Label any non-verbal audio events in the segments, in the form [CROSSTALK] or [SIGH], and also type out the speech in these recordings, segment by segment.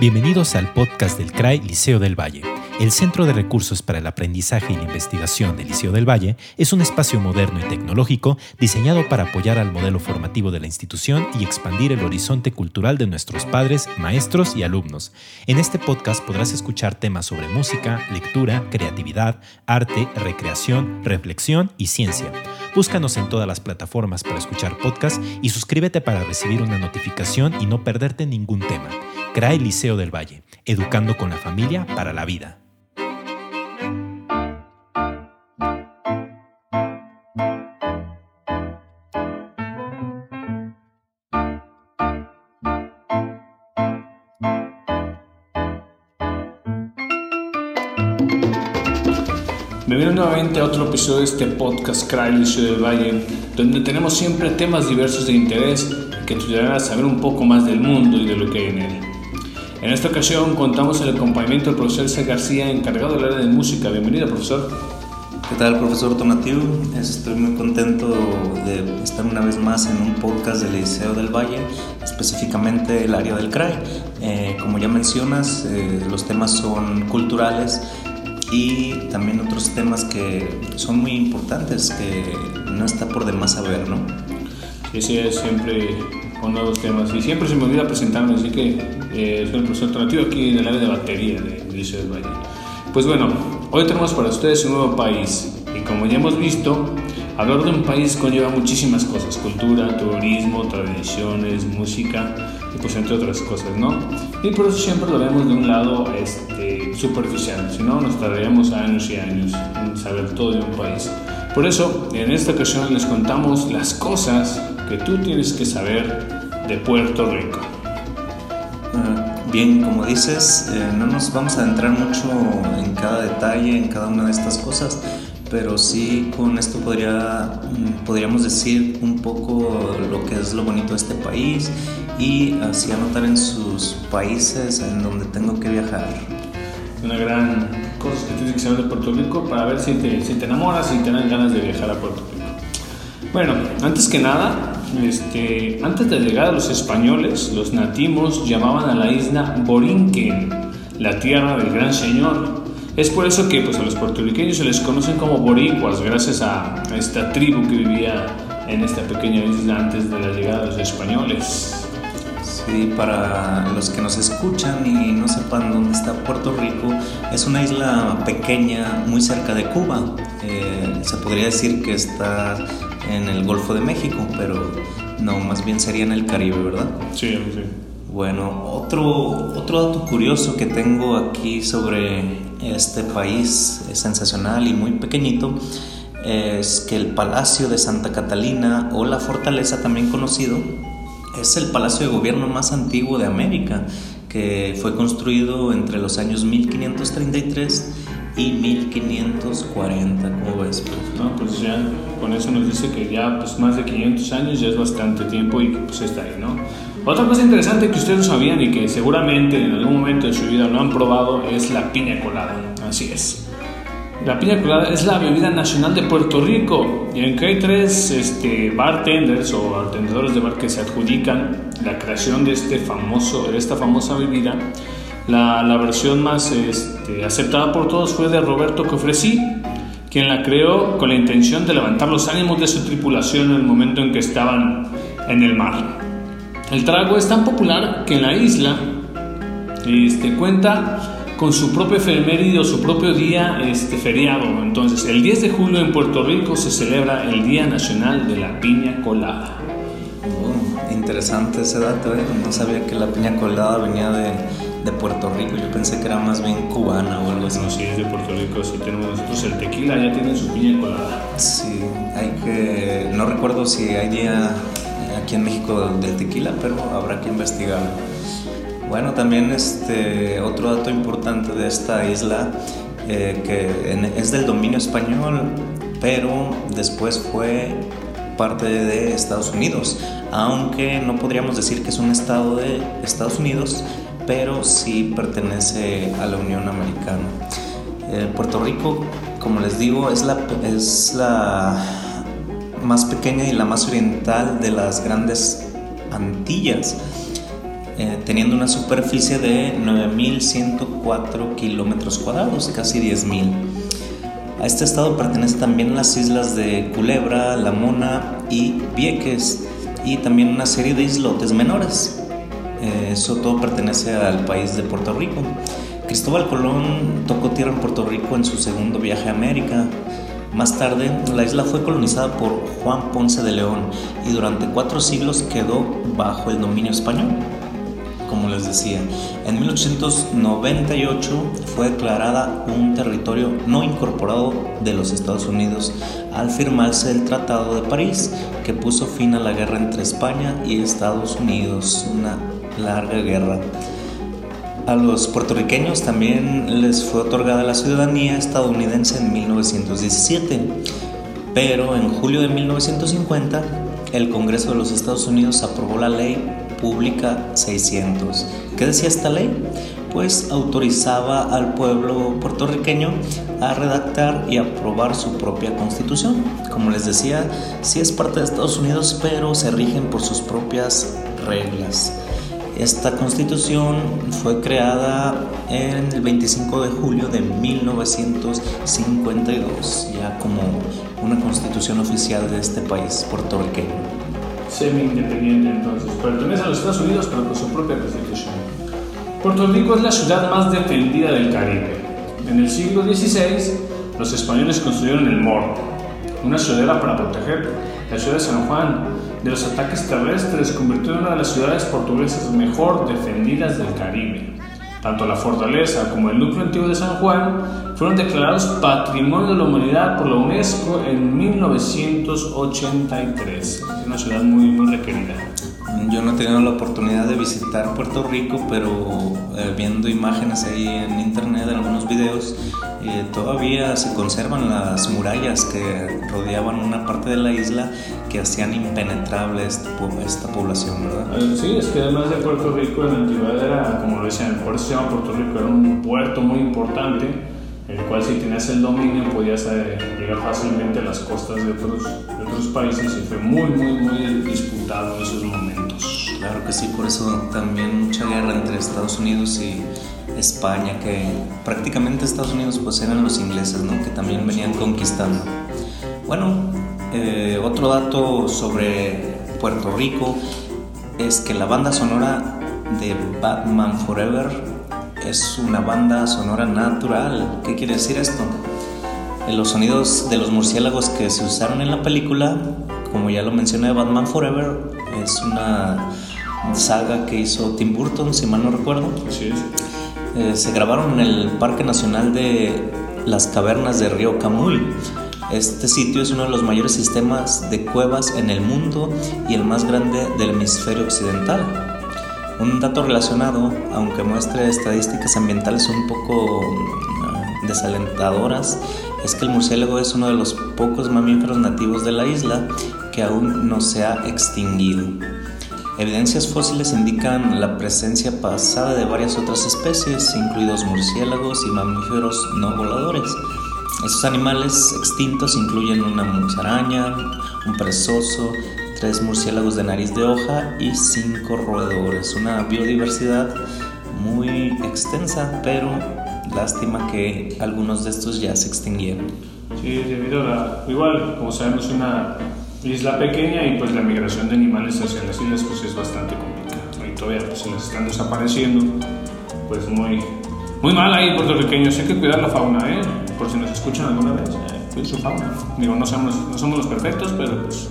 Bienvenidos al podcast del CRAI Liceo del Valle. El Centro de Recursos para el Aprendizaje y la Investigación del Liceo del Valle es un espacio moderno y tecnológico diseñado para apoyar al modelo formativo de la institución y expandir el horizonte cultural de nuestros padres, maestros y alumnos. En este podcast podrás escuchar temas sobre música, lectura, creatividad, arte, recreación, reflexión y ciencia. Búscanos en todas las plataformas para escuchar podcasts y suscríbete para recibir una notificación y no perderte ningún tema. CRAE Liceo del Valle, educando con la familia para la vida. Bienvenidos nuevamente a otro episodio de este podcast CRAE Liceo del Valle, donde tenemos siempre temas diversos de interés que te ayudarán a saber un poco más del mundo y de lo que hay en él. En esta ocasión contamos el acompañamiento del profesor C. García, encargado del área de música. Bienvenido, profesor. ¿Qué tal, profesor Tonatiu? Estoy muy contento de estar una vez más en un podcast del Liceo del Valle, específicamente el área del CRAI. Eh, como ya mencionas, eh, los temas son culturales y también otros temas que son muy importantes, que no está por demás saber, ¿no? Sí, sí, siempre con nuevos temas. Y siempre se me olvida presentarme, así que eh, soy el profesor alternativo aquí en el área de batería de Liceo del Valle. Pues bueno, hoy tenemos para ustedes un nuevo país. Y como ya hemos visto, hablar de un país conlleva muchísimas cosas: cultura, turismo, tradiciones, música y pues entre otras cosas, ¿no? Y por eso siempre lo vemos de un lado este, superficial, si no nos tardaríamos años y años en saber todo de un país. Por eso, en esta ocasión les contamos las cosas que tú tienes que saber de Puerto Rico. Ah, Bien, como dices, eh, no nos vamos a adentrar mucho en cada detalle, en cada una de estas cosas, pero sí con esto podría, mm, podríamos decir un poco lo que es lo bonito de este país y así anotar en sus países en donde tengo que viajar. Una gran cosa que tienes que saber de Puerto Rico para ver si te, si te enamoras y te dan ganas de viajar a Puerto Rico. Bueno, antes que nada, este, antes de llegar a los españoles, los nativos llamaban a la isla Borinquen, la tierra del gran señor. Es por eso que pues, a los puertorriqueños se les conocen como boricuas, gracias a, esta tribu que vivía en esta pequeña isla antes de la llegada de los españoles. Sí, para los que nos escuchan y no sepan dónde está Puerto Rico, es una isla pequeña muy cerca de Cuba. Eh, se podría decir que está en el Golfo de México, pero no, más bien sería en el Caribe, ¿verdad? Sí, sí. Bueno, otro, otro dato curioso que tengo aquí sobre este país es sensacional y muy pequeñito es que el Palacio de Santa Catalina o la Fortaleza también conocido es el palacio de gobierno más antiguo de América que fue construido entre los años 1533 y 1540, ¿cómo ves? No, pues ya con eso nos dice que ya pues más de 500 años ya es bastante tiempo y que pues está ahí, ¿no? Otra cosa interesante que ustedes no sabían y que seguramente en algún momento de su vida lo han probado es la piña colada. Así es. La piña colada es la bebida nacional de Puerto Rico y aunque hay tres este, bartenders o atendedores de bar que se adjudican la creación de, este famoso, de esta famosa bebida, la, la versión más este, aceptada por todos fue de Roberto Cofresí, quien la creó con la intención de levantar los ánimos de su tripulación en el momento en que estaban en el mar. El trago es tan popular que en la isla este, cuenta con su propio efeméride o su propio día este, feriado. Entonces, el 10 de julio en Puerto Rico se celebra el Día Nacional de la Piña Colada. Oh, interesante ese dato, ¿eh? no sabía que la piña colada venía de, de, Puerto Rico, yo pensé que era más bien cubana o algo así. No, sí, es de Puerto Rico, sí tenemos nosotros el tequila, ya tiene su piña colada. Sí, hay que, no recuerdo si hay día aquí en México del tequila, pero habrá que investigarlo. Bueno, también este, otro dato importante de esta isla, eh, que en, es del dominio español, pero después fue parte de Estados Unidos, aunque no podríamos decir que es un estado de Estados Unidos, pero sí pertenece a la Unión Americana. Eh, Puerto Rico, como les digo, es la, más pequeña y la más oriental de las grandes Antillas eh, teniendo una superficie de 9.104 kilómetros cuadrados, casi 10.000. A este estado pertenece también las islas de Culebra, La Mona y Vieques, y también una serie de islotes menores. Eh, eso todo pertenece al país de Puerto Rico. Cristóbal Colón tocó tierra en Puerto Rico en su segundo viaje a América. Más tarde, la isla fue colonizada por Juan Ponce de León y durante cuatro siglos quedó bajo el dominio español. Como les decía, en 1898 fue declarada un territorio no incorporado de los Estados Unidos al firmarse el Tratado de París, que puso fin a la guerra entre España y Estados Unidos, larga guerra. A los puertorriqueños también les fue otorgada la ciudadanía estadounidense en 1917, pero en julio de 1950 el Congreso de los Estados Unidos aprobó la ley pública 600. ¿Qué decía esta ley? Pues autorizaba al pueblo puertorriqueño a redactar y aprobar su propia constitución. Como les decía, sí es parte de Estados Unidos, pero se rigen por sus propias reglas. Esta constitución fue creada en el 25 de julio de 1952, ya como una constitución oficial de este país puertorriqueño. Semi-independiente entonces, pertenece a los Estados Unidos pero con su propia constitución. Puerto Rico es la ciudad más defendida del Caribe. En el siglo XVI, los españoles construyeron el Morro, una ciudadela para proteger la ciudad de San Juan de los ataques terrestres, convirtió en una de las ciudades portuguesas mejor defendidas del Caribe. Tanto la fortaleza como el núcleo antiguo de San Juan fueron declarados Patrimonio de la Humanidad por la UNESCO en 1983. Es una ciudad muy, muy requerida. Yo no he tenido la oportunidad de visitar Puerto Rico, pero eh, viendo imágenes ahí en internet, algunos videos, eh, todavía se conservan las murallas que rodeaban una parte de la isla que hacían impenetrable esta, esta población, ¿verdad? Eh, sí, es que además de Puerto Rico en la antigüedad era, como lo decían, por eso se llama Puerto Rico, era un puerto muy importante el cual si tenías el dominio podías llegar fácilmente a las costas de otros, de otros países y fue muy, muy, muy disputado en esos momentos. Claro que sí, por eso también mucha guerra entre Estados Unidos y España, que prácticamente Estados Unidos pues eran los ingleses, ¿no? Que también venían conquistando. Bueno, eh, otro dato sobre Puerto Rico es que la banda sonora de Batman Forever es una banda sonora natural. ¿Qué quiere decir esto? Los sonidos de los murciélagos que se usaron en la película, como ya lo mencioné, Batman Forever, es una saga que hizo Tim Burton, si mal no recuerdo. Sí. Eh, se grabaron en el Parque Nacional de las Cavernas de Río Camuy. Este sitio es uno de los mayores sistemas de cuevas en el mundo y el más grande del hemisferio occidental. Un dato relacionado, aunque muestre estadísticas ambientales un poco mm, desalentadoras, es que el murciélago es uno de los pocos mamíferos nativos de la isla que aún no se ha extinguido. Evidencias fósiles indican la presencia pasada de varias otras especies, incluidos murciélagos y mamíferos no voladores. Estos animales extintos incluyen una musaraña, un perezoso, tres murciélagos de nariz de hoja y cinco roedores. Una biodiversidad muy extensa, pero lástima que algunos de estos ya se extinguieron. Sí, debido a la... Igual, como sabemos, una isla pequeña y pues la migración de animales hacia las islas pues es bastante complicada. Y todavía pues, se les están desapareciendo. Pues muy, muy mal ahí puertorriqueños. Hay que cuidar la fauna, ¿eh? Por si nos escuchan alguna vez, eh, su fauna. Digo, no somos, no somos los perfectos, pero pues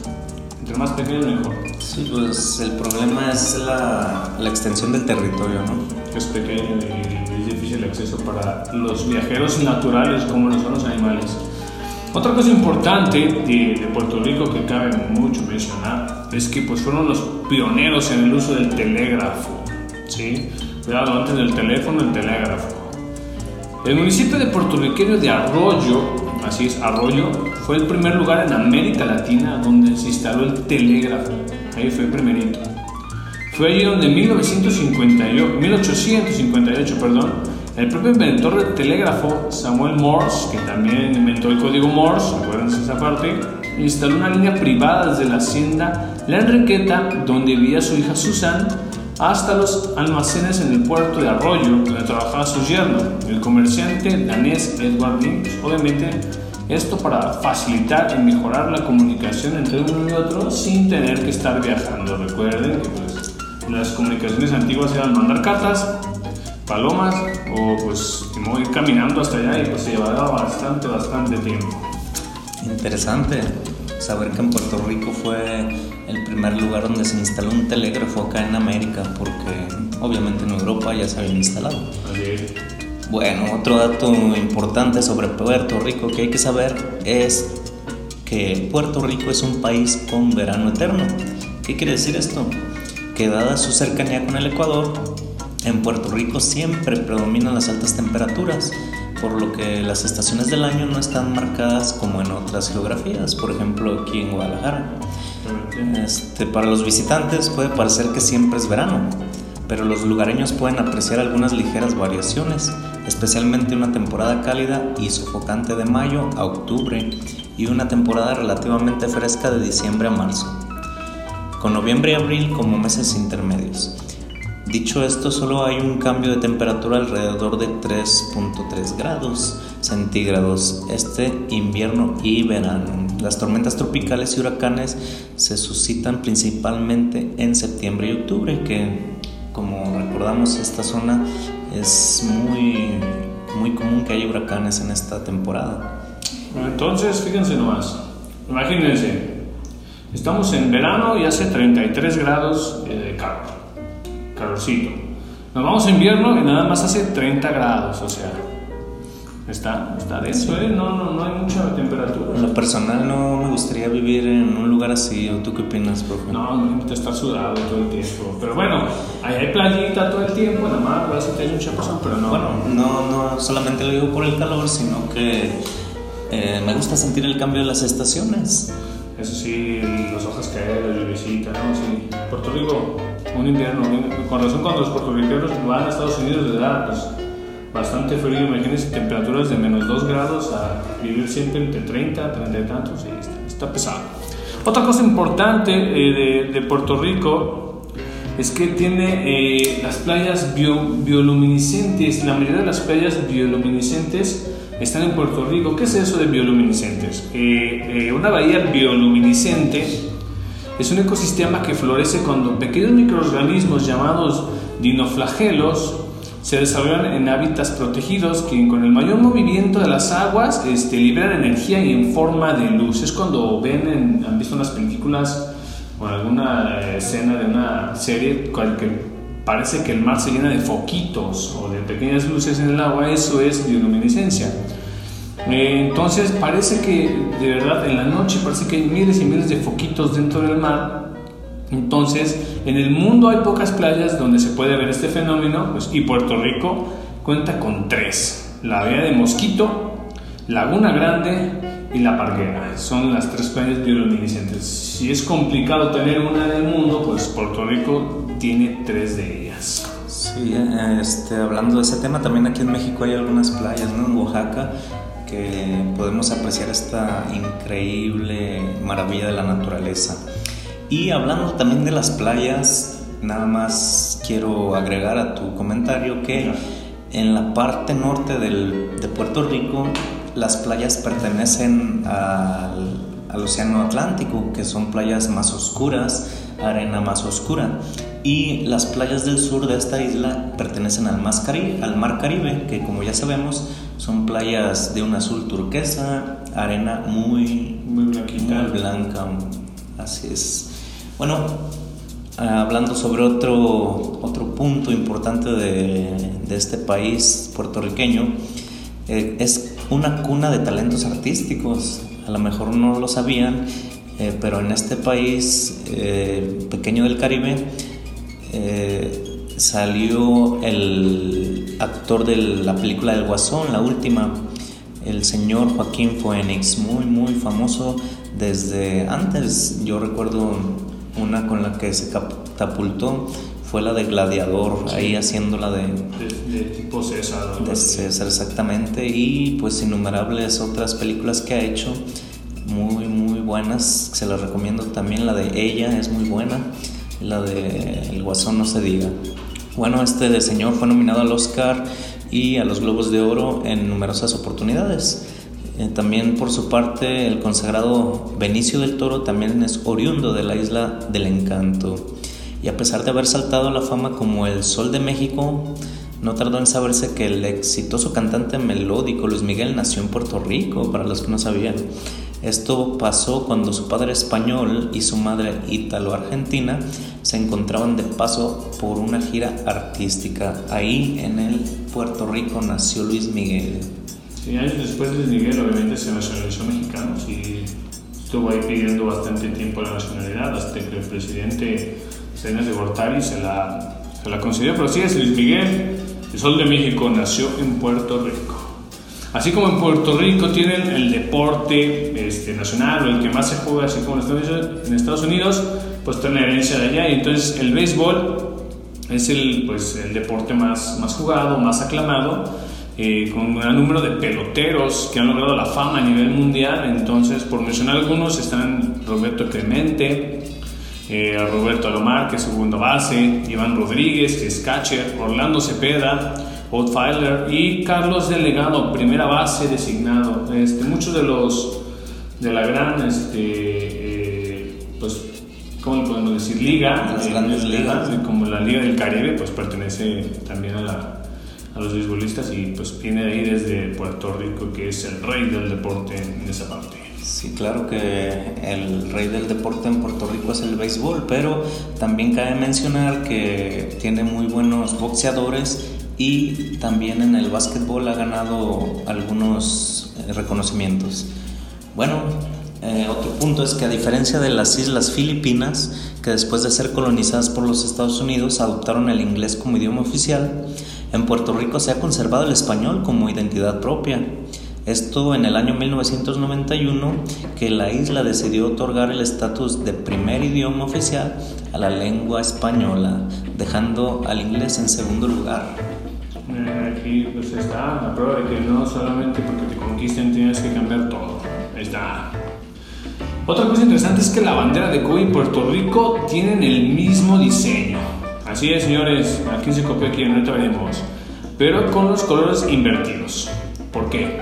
entre más pequeño mejor. Sí, pues el problema es la, la extensión del territorio, ¿no? Es pequeño y es difícil el acceso para los viajeros naturales como lo son los animales. Otra cosa importante de, de, Puerto Rico que cabe mucho mencionar es que pues fueron los pioneros en el uso del telégrafo. ¿sí? Cuidado, antes del teléfono, el telégrafo. El municipio de puertorriqueño de Arroyo así es, Arroyo, fue el primer lugar en América Latina donde se instaló el telégrafo. Ahí fue el primerito. Fue allí donde en 1958, 1858 perdón, el propio inventor del telégrafo, Samuel Morse, que también inventó el código Morse, acuérdense esa parte, instaló una línea privada desde la hacienda La Enriqueta, donde vivía su hija Susan, hasta los almacenes en el puerto de Arroyo, donde trabajaba su yerno, el comerciante danés Edward Lynch. Obviamente, esto para facilitar y mejorar la comunicación entre uno y otro sin tener que estar viajando. Recuerden que pues, las comunicaciones antiguas eran mandar cartas, palomas o pues ir caminando hasta allá y pues se llevaba bastante, bastante tiempo. Interesante saber que en Puerto Rico fue el primer lugar donde se instaló un telégrafo acá en América, porque obviamente en Europa ya se había instalado. Bueno, otro dato importante sobre Puerto Rico que hay que saber es que Puerto Rico es un país con verano eterno. ¿Qué quiere decir esto? Que dada su cercanía con el Ecuador, en Puerto Rico siempre predominan las altas temperaturas, por lo que las estaciones del año no están marcadas como en otras geografías, por ejemplo aquí en Guadalajara. Este, para los visitantes puede parecer que siempre es verano, pero los lugareños pueden apreciar algunas ligeras variaciones, especialmente una temporada cálida y sofocante de mayo a octubre y una temporada relativamente fresca de diciembre a marzo, con noviembre y abril como meses intermedios. Dicho esto, solo hay un cambio de temperatura alrededor de 3.3 grados centígrados este invierno y verano. Las tormentas tropicales y huracanes se suscitan principalmente en septiembre y octubre, que como recordamos esta zona es muy, muy común que haya huracanes en esta temporada. Entonces, fíjense nomás, imagínense, estamos en verano y hace 33 grados eh, de calor calorcito. Nos vamos a invierno y nada más hace 30 grados, o sea, está, está denso, ¿eh? no, no, no hay mucha temperatura. En lo personal no me gustaría vivir en un lugar así, ¿o tú qué opinas, profe? No, no te estar sudado todo el tiempo. Pero bueno, ahí hay playita todo el tiempo, nada más, vas a tener mucha cosa, pero no. Bueno, no, no solamente lo digo por el calor, sino que eh, me gusta sentir el cambio de las estaciones. Eso sí, las hojas caer, la lluvia, ¿no? Sí. Puerto Rico un invierno, con razón cuando los puertorriqueños van a Estados Unidos de edad, pues bastante frío, imagínense temperaturas de menos 2 grados a vivir siempre entre 30, 30 y tantos, está, pesado. Otra cosa importante eh, de, de, Puerto Rico es que tiene eh, las playas bioluminiscentes, la mayoría de las playas bioluminiscentes están en Puerto Rico. ¿Qué es eso de bioluminiscentes? Eh, una bahía bioluminiscente es un ecosistema que florece cuando pequeños microorganismos llamados dinoflagelos se desarrollan en hábitats protegidos que con el mayor movimiento de las aguas este, liberan energía y en forma de luz. Es cuando ven, han visto unas películas o alguna escena de una serie que parece que el mar se llena de foquitos o de pequeñas luces en el agua, eso es bioluminiscencia. Eh, entonces parece que de verdad en la noche parece que hay miles y miles de foquitos dentro del mar. Entonces en el mundo hay pocas playas donde se puede ver este fenómeno pues, y Puerto Rico cuenta con tres. La Bahía de Mosquito, Laguna Grande y La Parguera. Son las tres playas bioluminiscentes. Si es complicado tener una en el mundo, pues Puerto Rico tiene tres de ellas. Sí, este, hablando de ese tema, también aquí en México hay algunas playas, ¿no? En Oaxaca podemos apreciar esta increíble maravilla de la naturaleza. Y hablando también de las playas, nada más quiero agregar a tu comentario que en la parte norte de Puerto Rico las playas pertenecen al, al Océano Atlántico, que son playas más oscuras, arena más oscura. Y las playas del sur de esta isla pertenecen al, al Mar Caribe, que como ya sabemos son playas de un azul turquesa, arena muy, muy, blanquita. muy blanca. Así es. Bueno, hablando sobre otro, otro punto importante de, de este país puertorriqueño, eh, es una cuna de talentos artísticos. A lo mejor no lo sabían, eh, pero en este país eh, pequeño del Caribe, salió el actor de la película del Guasón, la última, el señor Joaquín Phoenix, muy, muy famoso desde antes. Yo recuerdo una con la que se catapultó, fue la de Gladiador, ahí haciéndola de, de, tipo César. De César, exactamente, y pues innumerables otras películas que ha hecho, muy, muy buenas, se las recomiendo también, la de ella es muy buena la de El Guasón no se diga. Bueno, este señor fue nominado al Oscar y a los Globos de Oro en numerosas oportunidades. Eh, también por su parte el consagrado Benicio del Toro también es oriundo de la isla del encanto. Y a pesar de haber saltado a la fama como el Sol de México, no tardó en saberse que el exitoso cantante melódico Luis Miguel nació en Puerto Rico, para los que no sabían. Esto pasó cuando su padre español y su madre ítalo-argentina se encontraban de paso por una gira artística. Ahí en el Puerto Rico nació Luis Miguel. Sí, años después Luis Miguel obviamente se nacionalizó mexicano y estuvo ahí pidiendo bastante tiempo la nacionalidad hasta que el presidente Salinas de Gortari se la, se la concedió. Pero sí es Luis Miguel el Sol de México nació en Puerto Rico. Así como en Puerto Rico tienen el deporte este, nacional o el que más se juega, así como en Estados Unidos, pues tiene herencia de allá. Y entonces el béisbol es el, pues, el deporte más, más jugado, más aclamado, eh, con un gran número de peloteros que han logrado la fama a nivel mundial. Entonces, por mencionar algunos, están Roberto Clemente, eh, Roberto Alomar, que es segundo base, Iván Rodríguez, que es catcher, Orlando Cepeda, Outfielder y Carlos Delegado, primera base designado. Este, muchos de los de la gran, este, eh, pues, ¿cómo podemos decir? Liga, Las grandes ligas. como la Liga del Caribe, pues pertenece también a, la, a los beisbolistas y pues viene de ahí desde Puerto Rico, que es el rey del deporte en esa parte. Sí, claro que el rey del deporte en Puerto Rico es el béisbol, pero también cabe mencionar que tiene muy buenos boxeadores y también en el básquetbol ha ganado algunos eh, reconocimientos. Bueno, eh, otro punto es que a diferencia de las islas Filipinas, que después de ser colonizadas por los Estados Unidos adoptaron el inglés como idioma oficial, en Puerto Rico se ha conservado el español como identidad propia. Esto en el año 1991 que la isla decidió otorgar el estatus de primer idioma oficial a la lengua española, dejando al inglés en segundo lugar. Aquí pues está la prueba de que no solamente porque te conquisten tienes que cambiar todo. Está. Otra cosa interesante es que la bandera de Cuba y Puerto Rico tienen el mismo diseño. Así es, señores, aquí se copió aquí, ahorita veremos. Pero con los colores invertidos. ¿Por qué?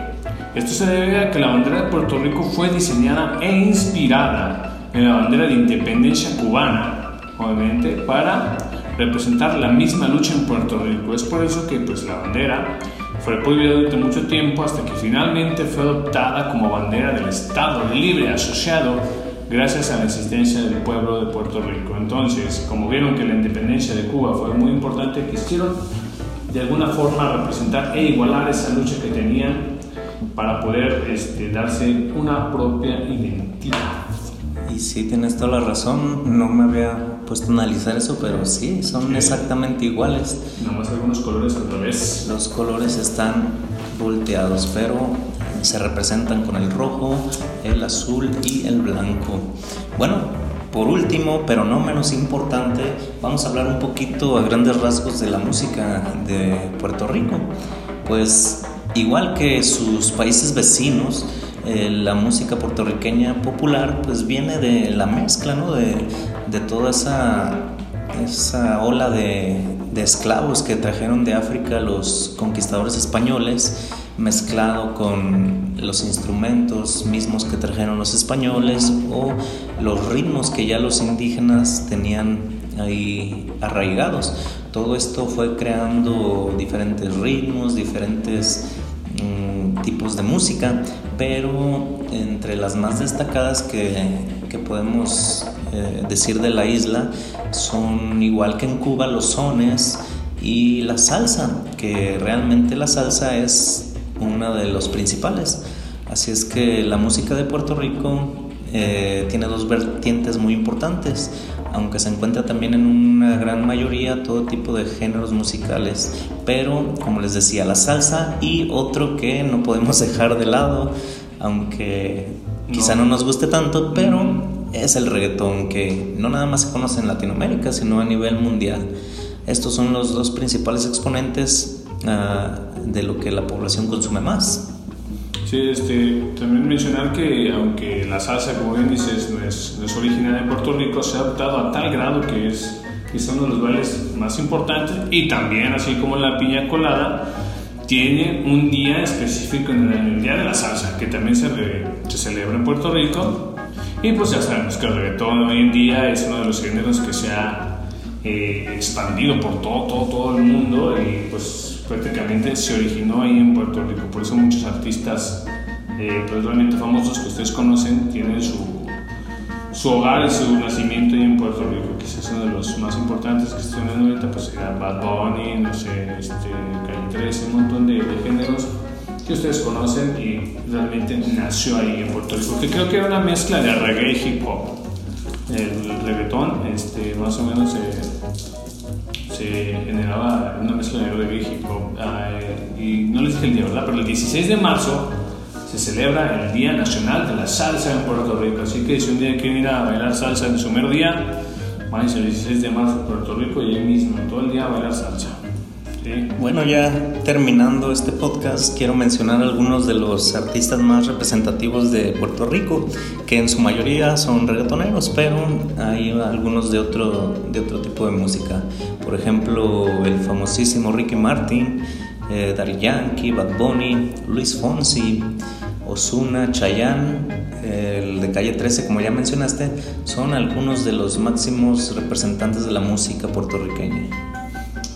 Esto se debe a que la bandera de Puerto Rico fue diseñada e inspirada en la bandera de independencia cubana, obviamente, para representar la misma lucha en Puerto Rico. Es por eso que pues, la bandera fue prohibida durante mucho tiempo hasta que finalmente fue adoptada como bandera del Estado Libre Asociado gracias a la existencia del pueblo de Puerto Rico. Entonces, como vieron que la independencia de Cuba fue muy importante, quisieron de alguna forma representar e igualar esa lucha que tenían para poder este, darse una propia identidad. Y sí, tienes toda la razón, no me había puesto a analizar eso, pero sí, son exactamente iguales. Nada más algunos colores al revés. Los colores están volteados, pero se representan con el rojo, el azul y el blanco. Bueno, por último, pero no menos importante, vamos a hablar un poquito a grandes rasgos de la música de Puerto Rico. Pues Igual que sus países vecinos, eh, la música puertorriqueña popular pues viene de la mezcla, ¿no? de, de toda esa, esa ola de, esclavos que trajeron de África los conquistadores españoles, mezclado con los instrumentos mismos que trajeron los españoles o los ritmos que ya los indígenas tenían ahí arraigados. Todo esto fue creando diferentes ritmos, diferentes mm, tipos de música, pero entre las más destacadas que, podemos eh, decir de la isla son igual que en Cuba los sones y la salsa, que realmente la salsa es una de los principales. Así es que la música de Puerto Rico eh, tiene dos vertientes muy importantes aunque se encuentra también en una gran mayoría todo tipo de géneros musicales, pero como les decía, la salsa y otro que no podemos [LAUGHS] dejar de lado, aunque quizá no nos guste tanto, pero es el reggaetón que no nada más se conoce en Latinoamérica, sino a nivel mundial. Estos son los dos principales exponentes uh, de lo que la población consume más. Sí, este, también mencionar que aunque la salsa, como bien dices, no es, no es originaria de Puerto Rico, se ha adaptado a tal grado que es, es uno de los bailes más importantes y también, así como la piña colada, tiene un día específico en el, Día de la Salsa, que también se celebra en Puerto Rico. Y pues ya sabemos que el reggaetón hoy en día es uno de los géneros que se ha eh, expandido por todo, todo, todo el mundo y pues prácticamente se originó ahí en Puerto Rico. Por eso muchos artistas eh, pues, realmente famosos que ustedes conocen tienen su, su hogar y su nacimiento ahí en Puerto Rico. Quizás uno de los más importantes que estoy viendo ahorita pues sería Bad Bunny, no sé, este, Calle 13, un montón de géneros que ustedes conocen y realmente nació ahí en Puerto Rico. Que creo que era una mezcla de reggae y hip hop el reggaetón este, más o menos se, generaba una mezcla de reggae hip hop. y no les dije el día, ¿verdad? Pero el 16 de marzo se celebra el Día Nacional de la Salsa en Puerto Rico. Así que si un día quieren ir a bailar salsa en su mero día, váyanse el 16 de marzo a Puerto Rico y ahí mismo, todo el día a bailar salsa. Bueno, ya terminando este podcast, quiero mencionar algunos de los artistas más representativos de Puerto Rico, que en su mayoría son reggaetoneros, pero hay algunos de otro, de otro tipo de música. Por ejemplo, el famosísimo Ricky Martin, eh, Daddy Yankee, Bad Bunny, Luis Fonsi, Osuna, Chayanne, el de Calle 13, como ya mencionaste, son algunos de los máximos representantes de la música puertorriqueña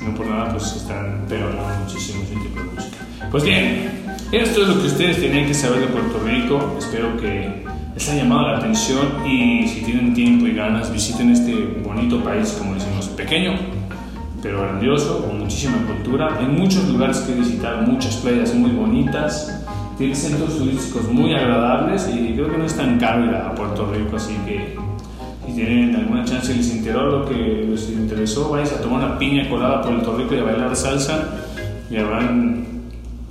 no por nada pues están pegando muchísimo ese tipo de música. Pues bien, esto es lo que ustedes tenían que saber de Puerto Rico. Espero que les haya llamado la atención y si tienen tiempo y ganas visiten este bonito país, como decimos, pequeño pero grandioso, con muchísima cultura. Hay muchos lugares que visitar, muchas playas muy bonitas. Tiene centros turísticos muy agradables y creo que no es tan caro ir a Puerto Rico, así que si tienen alguna chance y les interesó lo que les interesó, vais a tomar una piña colada por Puerto Rico y a bailar salsa y habrán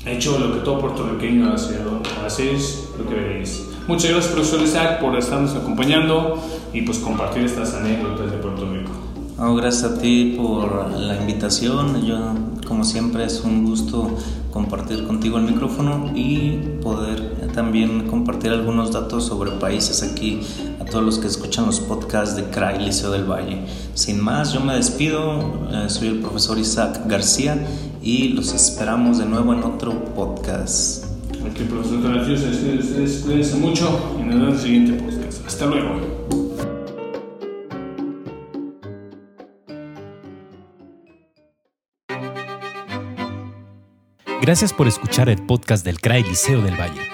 hecho lo que todo puertorriqueño hace, hacéis lo que veréis. Muchas gracias profesor Isaac por estarnos acompañando y pues compartir estas anécdotas de Puerto Rico. gracias a ti por la invitación. Yo, como siempre, es un gusto compartir contigo el micrófono y poder también compartir algunos datos sobre países aquí a todos los que escuchan los podcasts de CRAI Liceo del Valle. Sin más, yo me despido. Eh, soy el profesor Isaac García y los esperamos de nuevo en otro podcast. Aquí, profesor García, ustedes cuídense mucho y nos vemos en el siguiente podcast. Hasta luego. Gracias por escuchar el podcast del CRAI Liceo del Valle.